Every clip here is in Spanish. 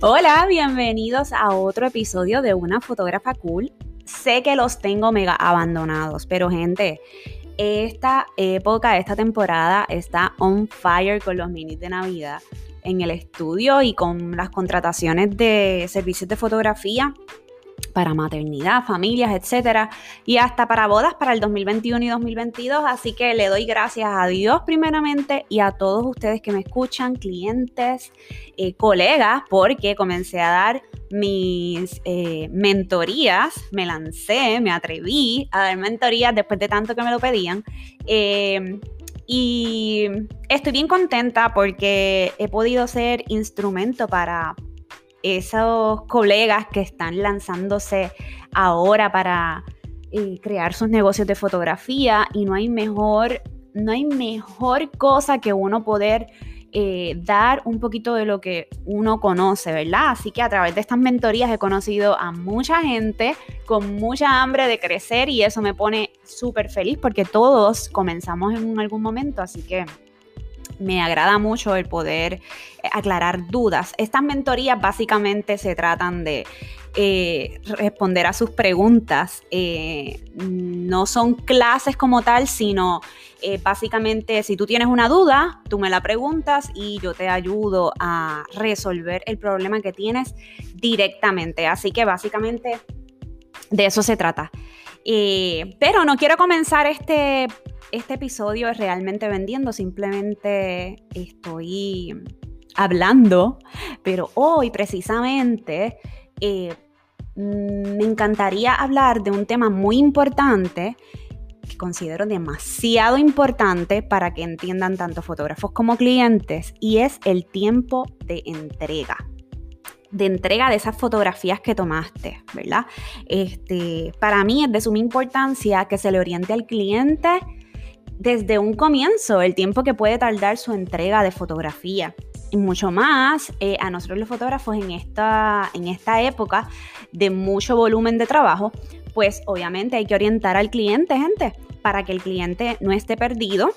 Hola, bienvenidos a otro episodio de Una fotógrafa cool. Sé que los tengo mega abandonados, pero gente, esta época, esta temporada está on fire con los minis de Navidad en el estudio y con las contrataciones de servicios de fotografía para maternidad, familias, etcétera, y hasta para bodas para el 2021 y 2022. Así que le doy gracias a Dios primeramente y a todos ustedes que me escuchan, clientes, eh, colegas, porque comencé a dar mis eh, mentorías, me lancé, me atreví a dar mentorías después de tanto que me lo pedían. Eh, y estoy bien contenta porque he podido ser instrumento para esos colegas que están lanzándose ahora para eh, crear sus negocios de fotografía y no hay mejor, no hay mejor cosa que uno poder eh, dar un poquito de lo que uno conoce, ¿verdad? Así que a través de estas mentorías he conocido a mucha gente con mucha hambre de crecer y eso me pone súper feliz porque todos comenzamos en algún momento, así que me agrada mucho el poder aclarar dudas. Estas mentorías básicamente se tratan de eh, responder a sus preguntas. Eh, no son clases como tal, sino básicamente si tú tienes una duda, tú me la preguntas y yo te ayudo a resolver el problema que tienes directamente. Así que básicamente de eso se trata. pero no quiero comenzar este este episodio realmente vendiendo, simplemente estoy hablando, pero hoy precisamente eh, me encantaría hablar de un tema muy importante que considero demasiado importante para que entiendan tanto fotógrafos como clientes y es el tiempo de entrega de entrega de esas fotografías que tomaste, ¿verdad? Este, para mí es de suma importancia que se le oriente al cliente desde un comienzo el tiempo que puede tardar su entrega de fotografía. Y mucho más eh, a nosotros los fotógrafos en esta, en esta época de mucho volumen de trabajo, pues obviamente hay que orientar al cliente, gente, para que el cliente no esté perdido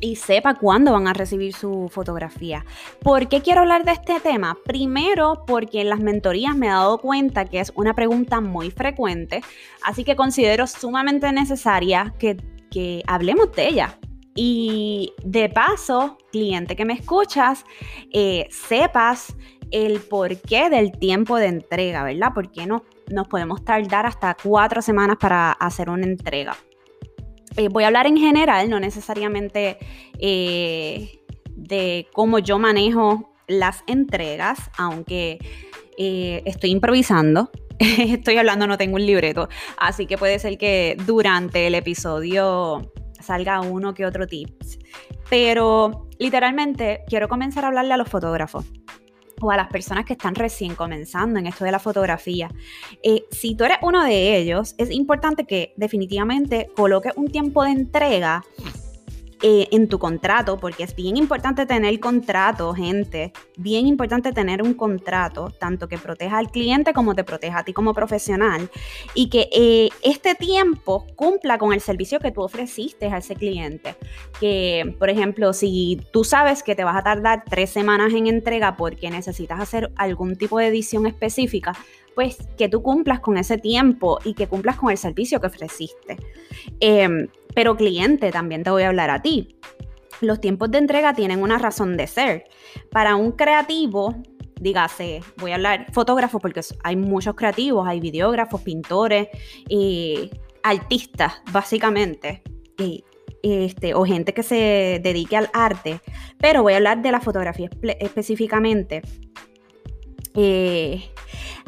y sepa cuándo van a recibir su fotografía. ¿Por qué quiero hablar de este tema? Primero, porque en las mentorías me he dado cuenta que es una pregunta muy frecuente, así que considero sumamente necesaria que que hablemos de ella. Y de paso, cliente que me escuchas, eh, sepas el porqué del tiempo de entrega, ¿verdad? ¿Por qué no nos podemos tardar hasta cuatro semanas para hacer una entrega? Eh, voy a hablar en general, no necesariamente eh, de cómo yo manejo las entregas, aunque estoy improvisando. estoy hablando, no tengo un libreto, así que puede ser que durante el episodio salga uno que otro tips. Pero literalmente quiero comenzar a hablarle a los fotógrafos o a las personas que están recién comenzando en esto de la fotografía. Eh, si tú eres uno de ellos, es importante que definitivamente coloques un tiempo de entrega eh, en tu contrato, porque es bien importante tener contrato, gente, bien importante tener un contrato, tanto que proteja al cliente como te proteja a ti como profesional, y que eh, este tiempo cumpla con el servicio que tú ofreciste a ese cliente. Que, por ejemplo, si tú sabes que te vas a tardar tres semanas en entrega porque necesitas hacer algún tipo de edición específica, pues que tú cumplas con ese tiempo y que cumplas con el servicio que ofreciste. Em, pero cliente, también te voy a hablar a ti. Los tiempos de entrega tienen una razón de ser. Para un creativo, dígase, voy a hablar fotógrafo porque hay muchos creativos, hay videógrafos, pintores, y artistas, básicamente. Y, este, o gente que se dedique al arte, pero voy a hablar de la fotografía específicamente. Eh,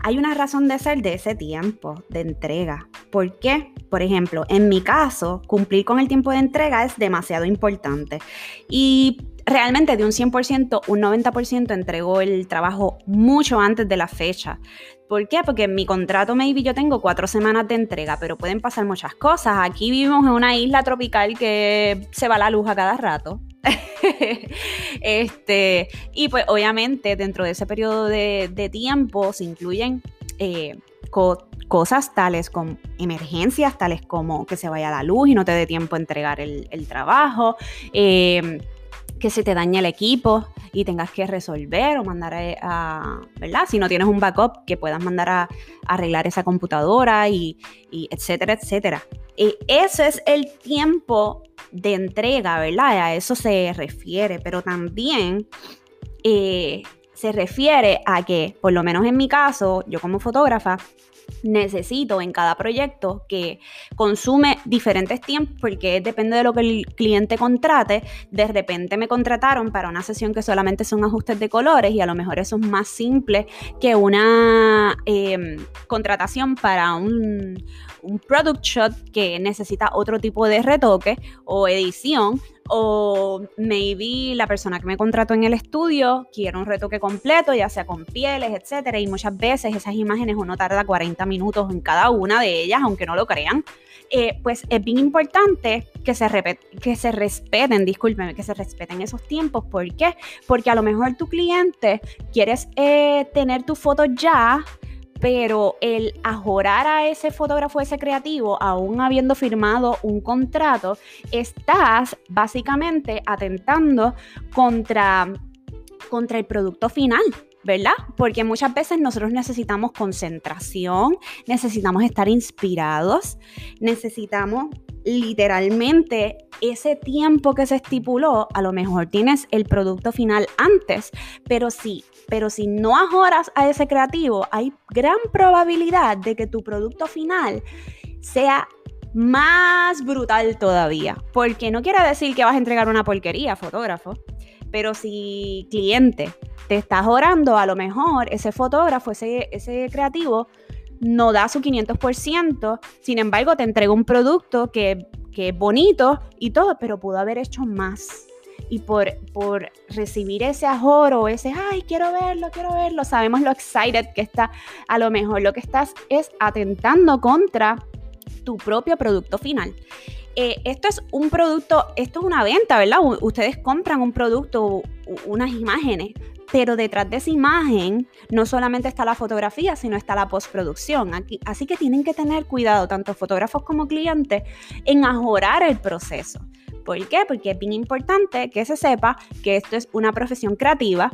hay una razón de ser de ese tiempo de entrega. ¿Por qué? Por ejemplo, en mi caso, cumplir con el tiempo de entrega es demasiado importante. Y realmente de un 100%, un 90% entregó el trabajo mucho antes de la fecha. ¿Por qué? Porque en mi contrato maybe yo tengo cuatro semanas de entrega, pero pueden pasar muchas cosas. Aquí vivimos en una isla tropical que se va la luz a cada rato. este, y pues obviamente dentro de ese periodo de, tiempo se incluyen eh, cosas tales como emergencias, tales como que se vaya la luz y no te dé tiempo a entregar el, trabajo. Em, que se te dañe el equipo y tengas que resolver o mandar a, ¿verdad? Si no tienes un backup, que puedas mandar a, arreglar esa computadora y, etcétera, etcétera. Y ese es el tiempo de entrega, ¿verdad? A eso se refiere, pero también eh, se refiere a que, por lo menos en mi caso, yo como fotógrafa, necesito en cada proyecto que consume diferentes tiempos porque depende de lo que el cliente contrate. De repente me contrataron para una sesión que solamente son ajustes de colores y a lo mejor eso es más simple que una em, contratación para un, un product shot que necesita otro tipo de retoque o edición o maybe la persona que me contrató en el estudio quiere un retoque completo, ya sea con pieles, etcétera, y muchas veces esas imágenes uno tarda 40 minutos en cada una de ellas, aunque no lo crean. Eh, pues es bien importante que se, que se respeten, discúlpeme, que se respeten esos tiempos. ¿Por qué? Porque a lo mejor tu cliente quieres eh, tener tu foto ya pero el ajorar a ese fotógrafo, ese creativo, aún habiendo firmado un contrato, estás básicamente atentando contra, contra el producto final. ¿Verdad? Porque muchas veces nosotros necesitamos concentración, necesitamos estar inspirados, necesitamos literalmente ese tiempo que se estipuló, a lo mejor tienes el producto final antes, pero sí, pero si no ajoras a ese creativo, hay gran probabilidad de que tu producto final sea más brutal todavía, porque no quiere decir que vas a entregar una porquería, fotógrafo, pero si cliente te estás orando, a lo mejor ese fotógrafo, ese, ese creativo, no da su 500%, sin embargo te entrega un producto que, es bonito y todo, pero pudo haber hecho más. Y por, por recibir ese ajoro, ese, ay, quiero verlo, quiero verlo, sabemos lo excited que está, a lo mejor lo que estás es atentando contra tu propio producto final. Eh, esto es un producto, esto es una venta, ¿verdad? ustedes compran un producto, unas imágenes, pero detrás de esa imagen no solamente está la fotografía, sino está la postproducción. así que tienen que tener cuidado, tanto fotógrafos como clientes, en ajorar el proceso. ¿Por qué? Porque es bien importante que se sepa que esto es una profesión creativa,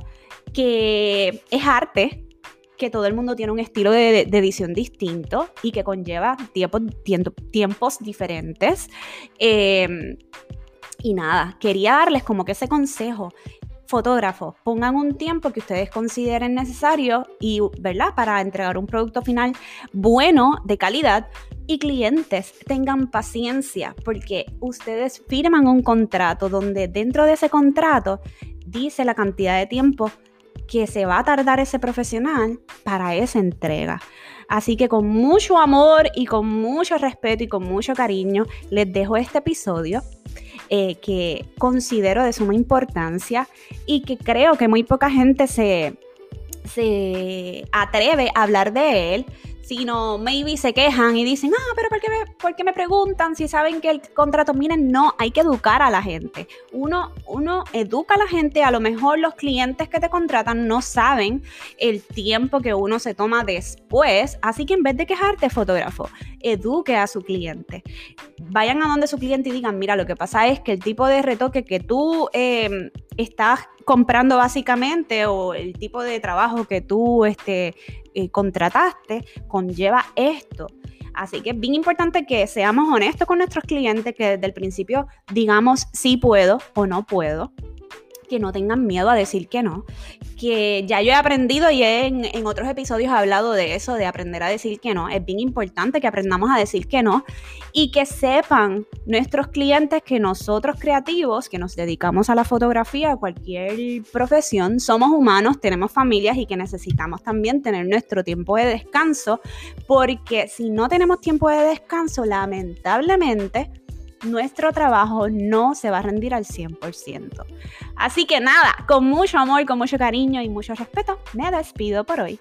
que es arte, que todo el mundo tiene un estilo de, edición distinto y que conlleva tiempos diferentes. Em, y nada, quería darles como que ese consejo fotógrafos, pongan un tiempo que ustedes consideren necesario y, ¿verdad? Para entregar un producto final bueno, de calidad. Y clientes, tengan paciencia porque ustedes firman un contrato donde dentro de ese contrato dice la cantidad de tiempo que se va a tardar ese profesional para esa entrega. Así que con mucho amor y con mucho respeto y con mucho cariño les dejo este episodio. Eh, que considero de suma importancia y que creo que muy poca gente se, se atreve a hablar de él sino maybe se quejan y dicen, ah, pero ¿por qué, me, ¿por qué me preguntan si saben que el contrato? Miren, no, hay que educar a la gente. Uno, uno educa a la gente, a lo mejor los clientes que te contratan no saben el tiempo que uno se toma después, así que en vez de quejarte, fotógrafo, eduque a su cliente. Vayan a donde su cliente y digan, mira, lo que pasa es que el tipo de retoque que tú em, estás comprando básicamente o el tipo de trabajo que tú este, eh, contrataste conlleva esto. Así que es bien importante que seamos honestos con nuestros clientes, que desde el principio digamos si puedo o no puedo que no tengan miedo a decir que no, que ya yo he aprendido y en, en, otros episodios he hablado de eso, de aprender a decir que no. Es bien importante que aprendamos a decir que no y que sepan nuestros clientes que nosotros creativos, que nos dedicamos a la fotografía, a cualquier profesión, somos humanos, tenemos familias y que necesitamos también tener nuestro tiempo de descanso, porque si no tenemos tiempo de descanso, lamentablemente, nuestro trabajo no se va a rendir al 100%. Así que nada, con mucho amor, con mucho cariño y mucho respeto, me despido por hoy.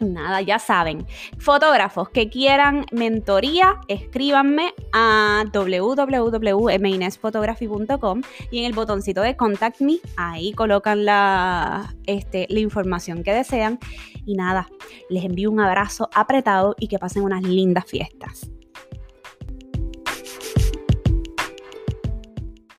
Nada, ya saben, fotógrafos que quieran mentoría, escríbanme a www.minesphotography.com y en el botoncito de Contact Me, ahí colocan la, este, la información que desean. Y nada, les envío un abrazo apretado y que pasen unas lindas fiestas.